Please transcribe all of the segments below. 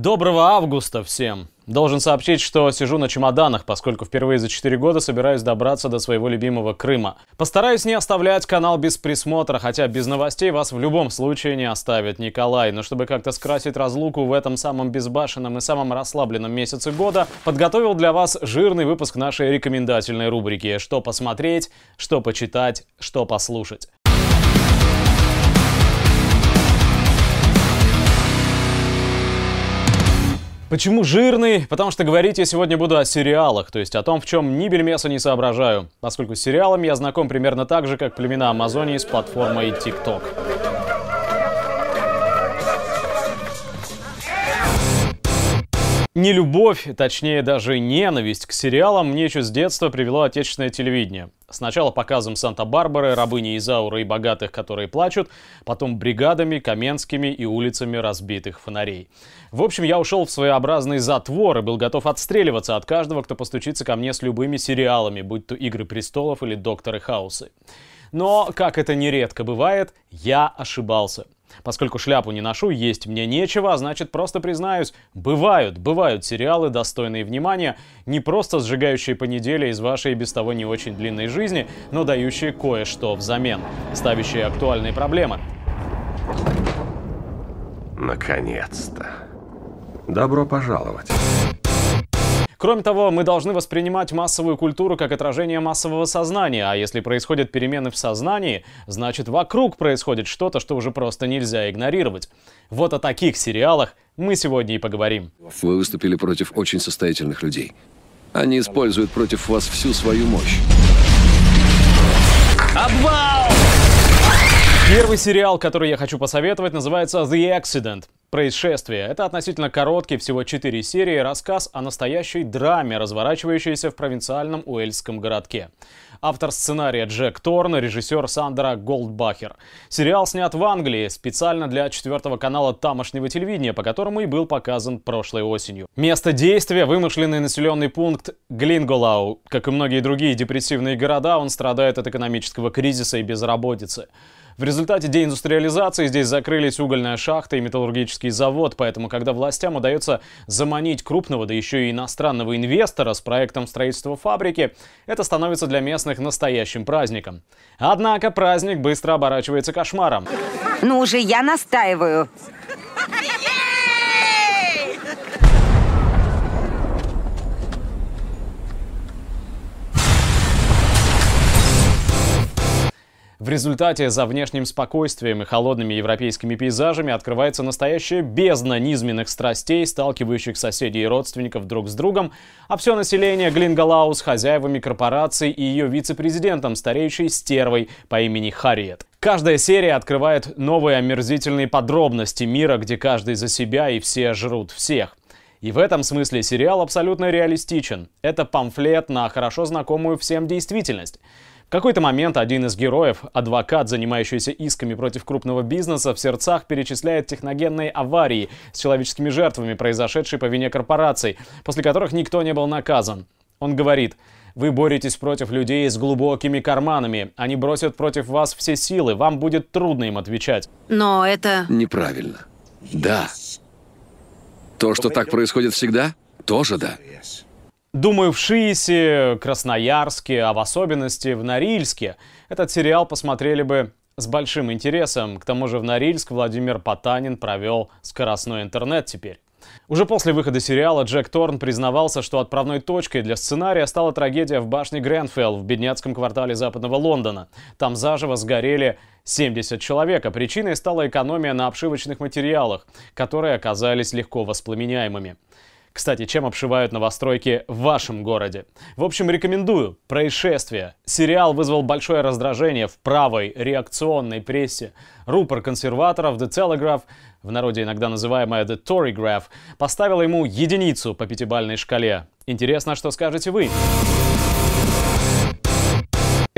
Доброго августа всем! Должен сообщить, что сижу на чемоданах, поскольку впервые за 4 года собираюсь добраться до своего любимого Крыма. Постараюсь не оставлять канал без присмотра, хотя без новостей вас в любом случае не оставит Николай. Но чтобы как-то скрасить разлуку в этом самом безбашенном и самом расслабленном месяце года, подготовил для вас жирный выпуск нашей рекомендательной рубрики «Что посмотреть», «Что почитать», «Что послушать». Почему жирный? Потому что говорить я сегодня буду о сериалах, то есть о том, в чем ни бельмеса не соображаю, поскольку с сериалами я знаком примерно так же, как племена Амазонии с платформой TikTok. Не любовь, точнее даже ненависть к сериалам мне еще с детства привело отечественное телевидение. Сначала показом Санта-Барбары, рабыни Изауры и богатых, которые плачут, потом бригадами, Каменскими и улицами разбитых фонарей. В общем, я ушел в своеобразный затвор и был готов отстреливаться от каждого, кто постучится ко мне с любыми сериалами, будь то «Игры престолов» или «Докторы Хаусы». Но, как это нередко бывает, я ошибался – Поскольку шляпу не ношу, есть мне нечего, а значит просто признаюсь, бывают, бывают сериалы, достойные внимания, не просто сжигающие по из вашей без того не очень длинной жизни, но дающие кое-что взамен, ставящие актуальные проблемы. Наконец-то. Добро пожаловать. Кроме того, мы должны воспринимать массовую культуру как отражение массового сознания, а если происходят перемены в сознании, значит вокруг происходит что-то, что уже просто нельзя игнорировать. Вот о таких сериалах мы сегодня и поговорим. Вы выступили против очень состоятельных людей. Они используют против вас всю свою мощь. Обвал! Первый сериал, который я хочу посоветовать, называется The Accident. Происшествие. Это относительно короткий, всего 4 серии, рассказ о настоящей драме, разворачивающейся в провинциальном уэльском городке. Автор сценария Джек Торн, режиссер Сандра Голдбахер. Сериал снят в Англии специально для четвертого канала тамошнего телевидения, по которому и был показан прошлой осенью. Место действия – вымышленный населенный пункт Глинголау. Как и многие другие депрессивные города, он страдает от экономического кризиса и безработицы. В результате деиндустриализации здесь закрылись угольная шахта и металлургический завод, поэтому когда властям удается заманить крупного, да еще и иностранного инвестора с проектом строительства фабрики, это становится для местных настоящим праздником. Однако праздник быстро оборачивается кошмаром. Ну уже я настаиваю. В результате за внешним спокойствием и холодными европейскими пейзажами открывается настоящая бездна низменных страстей, сталкивающих соседей и родственников друг с другом, а все население Глингалау с хозяевами корпорации и ее вице-президентом, старейшей стервой по имени Харриет. Каждая серия открывает новые омерзительные подробности мира, где каждый за себя и все жрут всех. И в этом смысле сериал абсолютно реалистичен. Это памфлет на хорошо знакомую всем действительность. В какой-то момент один из героев, адвокат, занимающийся исками против крупного бизнеса, в сердцах перечисляет техногенные аварии с человеческими жертвами, произошедшие по вине корпораций, после которых никто не был наказан. Он говорит, вы боретесь против людей с глубокими карманами. Они бросят против вас все силы. Вам будет трудно им отвечать. Но это... Неправильно. Да. То, что так происходит всегда, тоже да. Думаю, в Шиисе, Красноярске, а в особенности в Норильске этот сериал посмотрели бы с большим интересом. К тому же в Норильск Владимир Потанин провел скоростной интернет теперь. Уже после выхода сериала Джек Торн признавался, что отправной точкой для сценария стала трагедия в башне Гренфелл в бедняцком квартале западного Лондона. Там заживо сгорели 70 человек, а причиной стала экономия на обшивочных материалах, которые оказались легко воспламеняемыми. Кстати, чем обшивают новостройки в вашем городе? В общем, рекомендую. Происшествие. Сериал вызвал большое раздражение в правой реакционной прессе. Рупор консерваторов The Telegraph, в народе иногда называемая The Torygraph, поставила ему единицу по пятибальной шкале. Интересно, что скажете вы?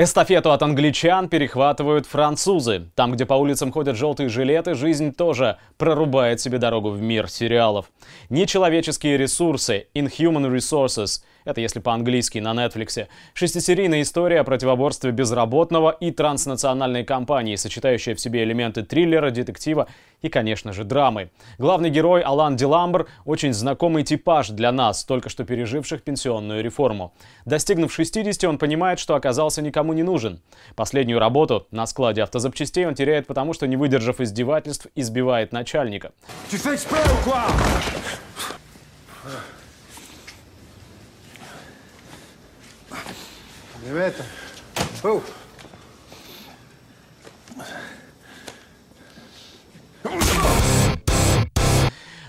Эстафету от англичан перехватывают французы. Там, где по улицам ходят желтые жилеты, жизнь тоже прорубает себе дорогу в мир сериалов. Нечеловеческие ресурсы, inhuman resources, Это если по-английски на Netflix. Шестисерийная история о противоборстве безработного и транснациональной компании, сочетающая в себе элементы триллера, детектива и, конечно же, драмы. Главный герой Алан Диламбр – очень знакомый типаж для нас, только что переживших пенсионную реформу. Достигнув 60, он понимает, что оказался никому не нужен. Последнюю работу на складе автозапчастей он теряет потому, что, не выдержав издевательств, избивает начальника. Ребята, Оу.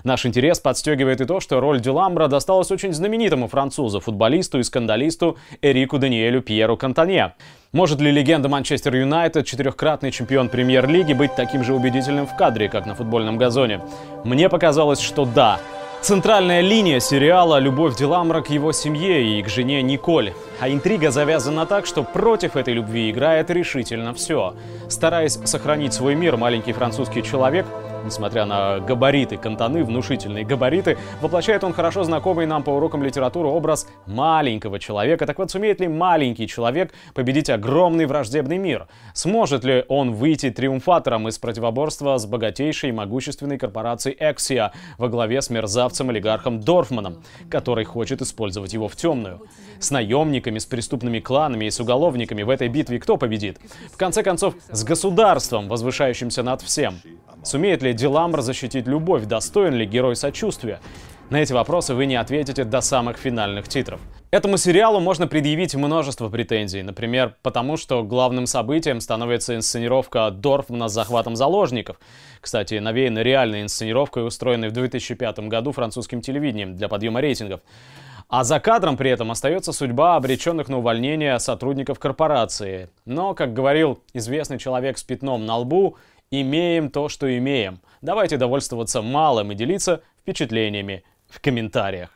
Наш интерес подстегивает и то, что роль Дюламбра досталась очень знаменитому французу, футболисту и скандалисту Эрику Даниэлю Пьеру Кантане. Может ли легенда Манчестер Юнайтед, четырехкратный чемпион премьер-лиги, быть таким же убедительным в кадре, как на футбольном газоне? Мне показалось, что да. Центральная линия сериала «Любовь Деламра» к его семье и к жене Николь. А интрига завязана так, что против этой любви играет решительно все. Стараясь сохранить свой мир, маленький французский человек Несмотря на габариты Кантаны, внушительные габариты, воплощает он хорошо знакомый нам по урокам литературы образ маленького человека. Так вот, сумеет ли маленький человек победить огромный враждебный мир? Сможет ли он выйти триумфатором из противоборства с богатейшей и могущественной корпорацией Эксия во главе с мерзавцем-олигархом Дорфманом, который хочет использовать его в темную? С наемниками, с преступными кланами и с уголовниками в этой битве кто победит? В конце концов, с государством, возвышающимся над всем. Сумеет ли Диламбр защитить любовь? Достоин ли герой сочувствия? На эти вопросы вы не ответите до самых финальных титров. Этому сериалу можно предъявить множество претензий. Например, потому что главным событием становится инсценировка Дорфмана с захватом заложников. Кстати, навеяна реальной инсценировкой, устроенной в 2005 году французским телевидением для подъема рейтингов. А за кадром при этом остается судьба обреченных на увольнение сотрудников корпорации. Но, как говорил известный человек с пятном на лбу, имеем то, что имеем. Давайте довольствоваться малым и делиться впечатлениями в комментариях.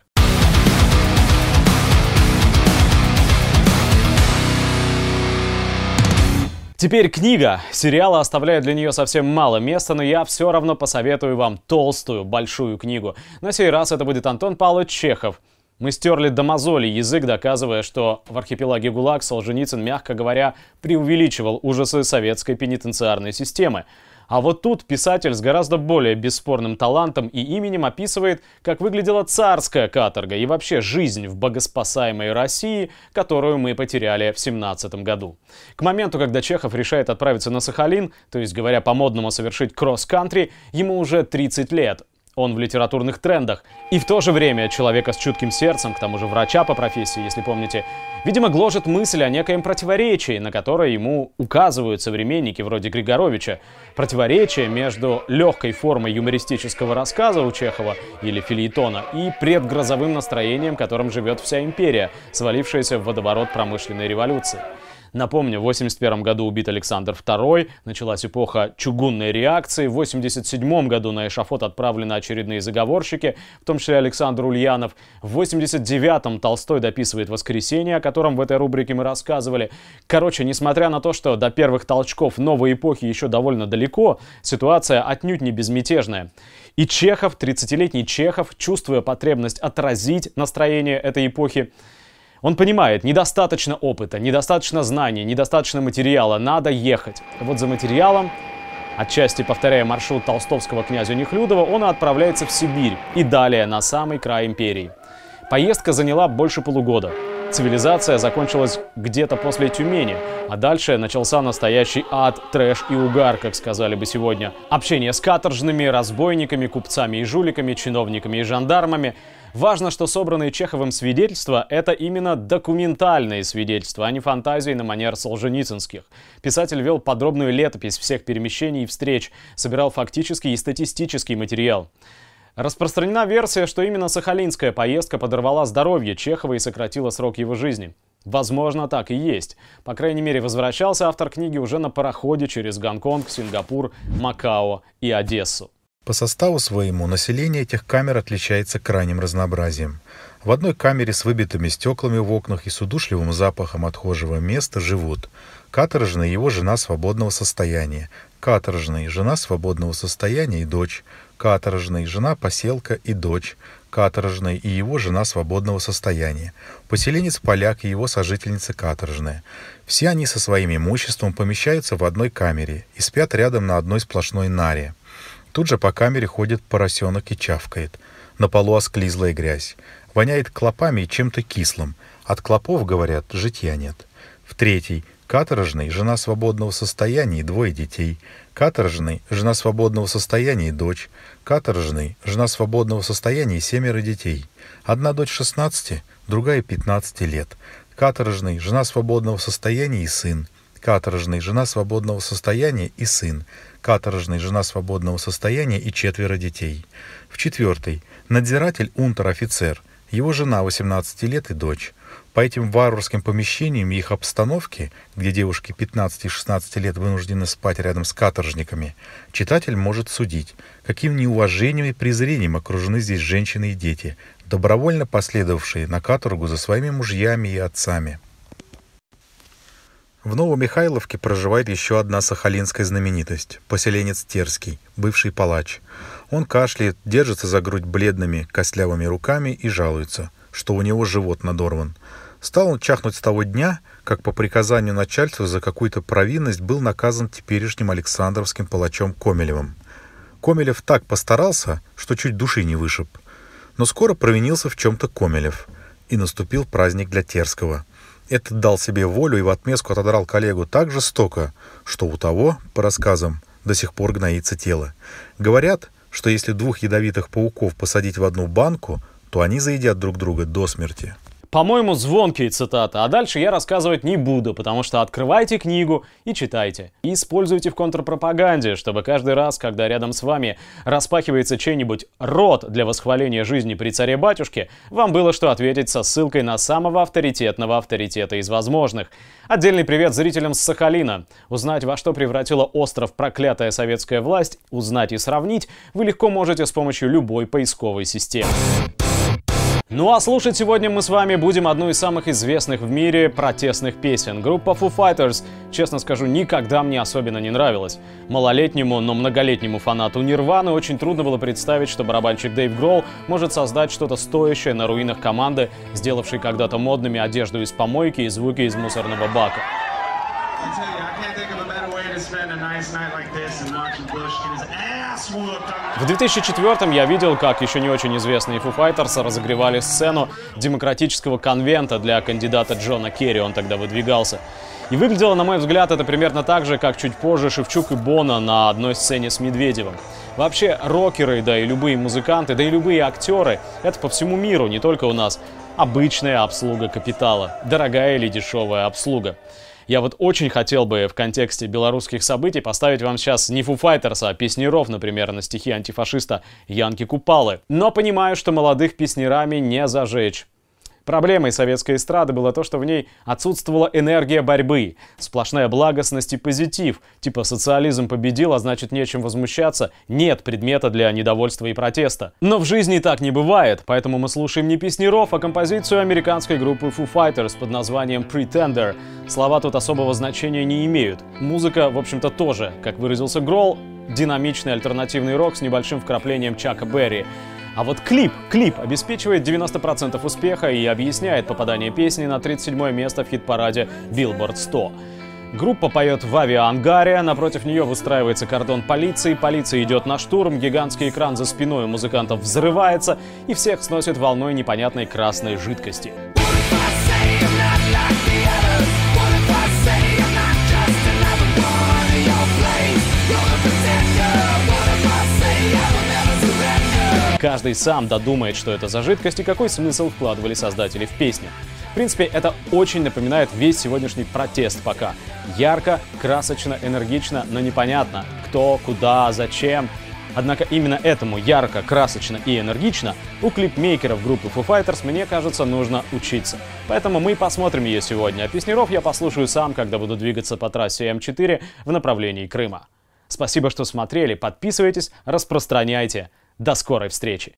Теперь книга. Сериалы оставляют для нее совсем мало места, но я все равно посоветую вам толстую, большую книгу. На сей раз это будет Антон Павлович Чехов. Мы стерли до мозоли язык, доказывая, что в архипелаге ГУЛАГ Солженицын, мягко говоря, преувеличивал ужасы советской пенитенциарной системы. А вот тут писатель с гораздо более бесспорным талантом и именем описывает, как выглядела царская каторга и вообще жизнь в богоспасаемой России, которую мы потеряли в 17 году. К моменту, когда Чехов решает отправиться на Сахалин, то есть, говоря по-модному, совершить кросс-кантри, ему уже 30 лет, он в литературных трендах. И в то же время человека с чутким сердцем, к тому же врача по профессии, если помните, видимо, гложет мысль о некоем противоречии, на которое ему указывают современники вроде Григоровича. Противоречие между легкой формой юмористического рассказа у Чехова или филитона и предгрозовым настроением, которым живет вся империя, свалившаяся в водоворот промышленной революции. Напомню, в 81 году убит Александр II, началась эпоха чугунной реакции. В 87 году на эшафот отправлены очередные заговорщики, в том числе Александр Ульянов. В 89-м Толстой дописывает «Воскресенье», о котором в этой рубрике мы рассказывали. Короче, несмотря на то, что до первых толчков новой эпохи еще довольно далеко, ситуация отнюдь не безмятежная. И Чехов, 30-летний Чехов, чувствуя потребность отразить настроение этой эпохи, он понимает, недостаточно опыта, недостаточно знаний, недостаточно материала, надо ехать. Вот за материалом, отчасти повторяя маршрут толстовского князя Нехлюдова, он отправляется в Сибирь и далее на самый край империи. Поездка заняла больше полугода. Цивилизация закончилась где-то после Тюмени, а дальше начался настоящий ад, трэш и угар, как сказали бы сегодня. Общение с каторжными, разбойниками, купцами и жуликами, чиновниками и жандармами – Важно, что собранные Чеховым свидетельства — это именно документальные свидетельства, а не фантазии на манер солженицынских. Писатель вел подробную летопись всех перемещений и встреч, собирал фактический и статистический материал. Распространена версия, что именно сахалинская поездка подорвала здоровье Чехова и сократила срок его жизни. Возможно, так и есть. По крайней мере, возвращался автор книги уже на пароходе через Гонконг, Сингапур, Макао и Одессу. По составу своему население этих камер отличается крайним разнообразием. В одной камере с выбитыми стеклами в окнах и с удушливым запахом отхожего места живут каторжный его жена свободного состояния, каторжный жена свободного состояния и дочь, каторжный жена поселка и дочь, каторжный и его жена свободного состояния, поселенец поляк и его сожительница каторжная. Все они со своим имуществом помещаются в одной камере и спят рядом на одной сплошной наре. Тут же по камере ходит поросенок и чавкает. На полу осклизлая грязь. Воняет клопами и чем-то кислым. От клопов, говорят, житья нет. В третий Каторжный – жена свободного состояния и двое детей. Каторжный – жена свободного состояния и дочь. Каторжный – жена свободного состояния и семеро детей. Одна дочь 16, другая 15 лет. Каторжный – жена свободного состояния и сын. Каторжный – жена свободного состояния и сын. Каторжный – жена свободного состояния и четверо детей. В четвертый – надзиратель унтер-офицер. Его жена 18 лет и дочь. По этим варварским помещениям и их обстановке, где девушки 15 и 16 лет вынуждены спать рядом с каторжниками, читатель может судить, каким неуважением и презрением окружены здесь женщины и дети, добровольно последовавшие на каторгу за своими мужьями и отцами. В Новомихайловке проживает еще одна сахалинская знаменитость – поселенец Терский, бывший палач. Он кашляет, держится за грудь бледными, костлявыми руками и жалуется, что у него живот надорван – Стал он чахнуть с того дня, как по приказанию начальства за какую-то провинность был наказан теперешним Александровским палачом Комелевым. Комелев так постарался, что чуть души не вышиб. Но скоро провинился в чем-то Комелев, и наступил праздник для Терского. Этот дал себе волю и в отместку отодрал коллегу так жестоко, что у того, по рассказам, до сих пор гноится тело. Говорят, что если двух ядовитых пауков посадить в одну банку, то они заедят друг друга до смерти. По-моему, звонкие цитаты, а дальше я рассказывать не буду, потому что открывайте книгу и читайте. И используйте в контрпропаганде, чтобы каждый раз, когда рядом с вами распахивается чей-нибудь рот для восхваления жизни при царе-батюшке, вам было что ответить со ссылкой на самого авторитетного авторитета из возможных. Отдельный привет зрителям с Сахалина. Узнать, во что превратила остров проклятая советская власть, узнать и сравнить вы легко можете с помощью любой поисковой системы. Ну а слушать сегодня мы с вами будем одну из самых известных в мире протестных песен. Группа Foo Fighters, честно скажу, никогда мне особенно не нравилась. Малолетнему, но многолетнему фанату Нирваны очень трудно было представить, что барабанщик Дэйв Гролл может создать что-то стоящее на руинах команды, сделавшей когда-то модными одежду из помойки и звуки из мусорного бака. В 2004 я видел, как еще не очень известные Foo Fighters разогревали сцену демократического конвента для кандидата Джона Керри, он тогда выдвигался. И выглядело, на мой взгляд, это примерно так же, как чуть позже Шевчук и Бона на одной сцене с Медведевым. Вообще, рокеры, да и любые музыканты, да и любые актеры — это по всему миру, не только у нас. Обычная обслуга капитала, дорогая или дешевая обслуга. Я вот очень хотел бы в контексте белорусских событий поставить вам сейчас не Fighters, а песнеров, например, на стихи антифашиста Янки Купалы. Но понимаю, что молодых песнерами не зажечь. Проблемой советской эстрады было то, что в ней отсутствовала энергия борьбы, сплошная благостность и позитив, типа социализм победил, а значит нечем возмущаться, нет предмета для недовольства и протеста. Но в жизни так не бывает, поэтому мы слушаем не песнеров, а композицию американской группы Foo Fighters под названием Pretender. Слова тут особого значения не имеют. Музыка, в общем-то, тоже, как выразился Гролл, динамичный альтернативный рок с небольшим вкраплением Чака Берри. А вот клип, клип обеспечивает 90% успеха и объясняет попадание песни на 37 место в хит-параде Billboard 100. Группа поет в авиаангаре, напротив нее выстраивается кордон полиции, полиция идет на штурм, гигантский экран за спиной у музыкантов взрывается и всех сносит волной непонятной красной жидкости. Каждый сам додумает, что это за жидкость и какой смысл вкладывали создатели в песню. В принципе, это очень напоминает весь сегодняшний протест пока. Ярко, красочно, энергично, но непонятно, кто, куда, зачем. Однако именно этому ярко, красочно и энергично у клипмейкеров группы Foo Fighters, мне кажется, нужно учиться. Поэтому мы посмотрим ее сегодня, а песнеров я послушаю сам, когда буду двигаться по трассе М4 в направлении Крыма. Спасибо, что смотрели, подписывайтесь, распространяйте. До скорой встречи!